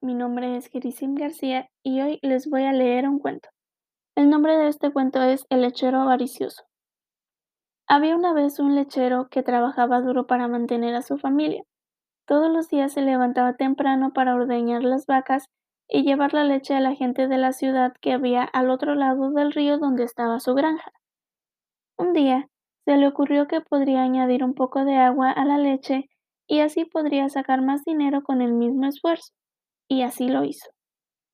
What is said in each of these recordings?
Mi nombre es Gerisim García y hoy les voy a leer un cuento. El nombre de este cuento es El lechero avaricioso. Había una vez un lechero que trabajaba duro para mantener a su familia. Todos los días se levantaba temprano para ordeñar las vacas y llevar la leche a la gente de la ciudad que había al otro lado del río donde estaba su granja. Un día se le ocurrió que podría añadir un poco de agua a la leche y así podría sacar más dinero con el mismo esfuerzo, y así lo hizo.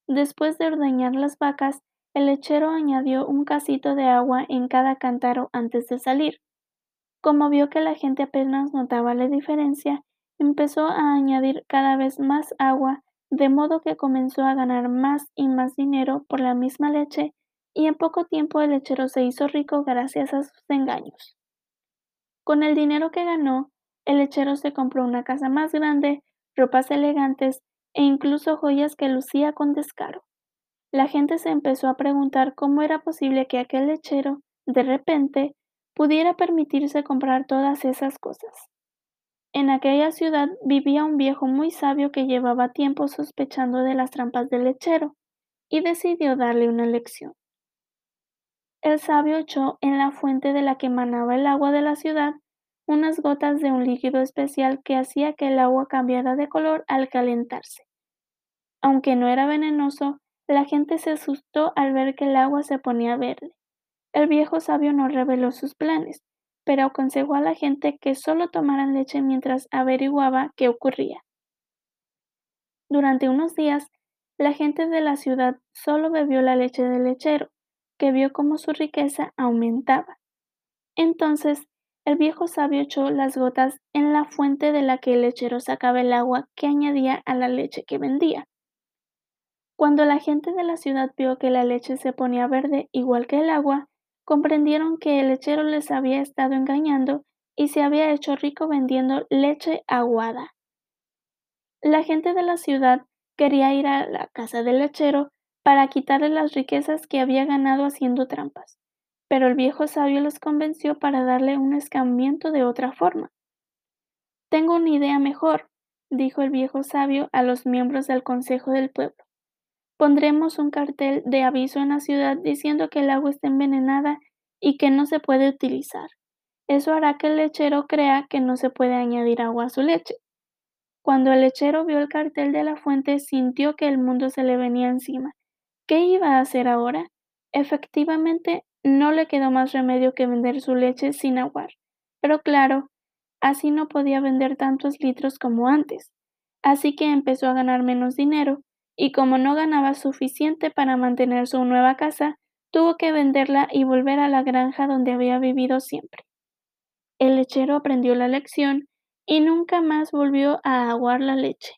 Después de ordeñar las vacas, el lechero añadió un casito de agua en cada cántaro antes de salir. Como vio que la gente apenas notaba la diferencia, empezó a añadir cada vez más agua, de modo que comenzó a ganar más y más dinero por la misma leche, y en poco tiempo el lechero se hizo rico gracias a sus engaños. Con el dinero que ganó, el lechero se compró una casa más grande, ropas elegantes e incluso joyas que lucía con descaro. La gente se empezó a preguntar cómo era posible que aquel lechero, de repente, pudiera permitirse comprar todas esas cosas. En aquella ciudad vivía un viejo muy sabio que llevaba tiempo sospechando de las trampas del lechero, y decidió darle una lección. El sabio echó en la fuente de la que manaba el agua de la ciudad unas gotas de un líquido especial que hacía que el agua cambiara de color al calentarse. Aunque no era venenoso, la gente se asustó al ver que el agua se ponía verde. El viejo sabio no reveló sus planes, pero aconsejó a la gente que solo tomaran leche mientras averiguaba qué ocurría. Durante unos días, la gente de la ciudad solo bebió la leche del lechero, que vio cómo su riqueza aumentaba. Entonces el viejo sabio echó las gotas en la fuente de la que el lechero sacaba el agua que añadía a la leche que vendía. Cuando la gente de la ciudad vio que la leche se ponía verde igual que el agua, comprendieron que el lechero les había estado engañando y se había hecho rico vendiendo leche aguada. La gente de la ciudad quería ir a la casa del lechero para quitarle las riquezas que había ganado haciendo trampas pero el viejo sabio los convenció para darle un escambiento de otra forma. Tengo una idea mejor, dijo el viejo sabio a los miembros del consejo del pueblo. Pondremos un cartel de aviso en la ciudad diciendo que el agua está envenenada y que no se puede utilizar. Eso hará que el lechero crea que no se puede añadir agua a su leche. Cuando el lechero vio el cartel de la fuente, sintió que el mundo se le venía encima. ¿Qué iba a hacer ahora? Efectivamente, no le quedó más remedio que vender su leche sin aguar, pero claro, así no podía vender tantos litros como antes, así que empezó a ganar menos dinero, y como no ganaba suficiente para mantener su nueva casa, tuvo que venderla y volver a la granja donde había vivido siempre. El lechero aprendió la lección y nunca más volvió a aguar la leche.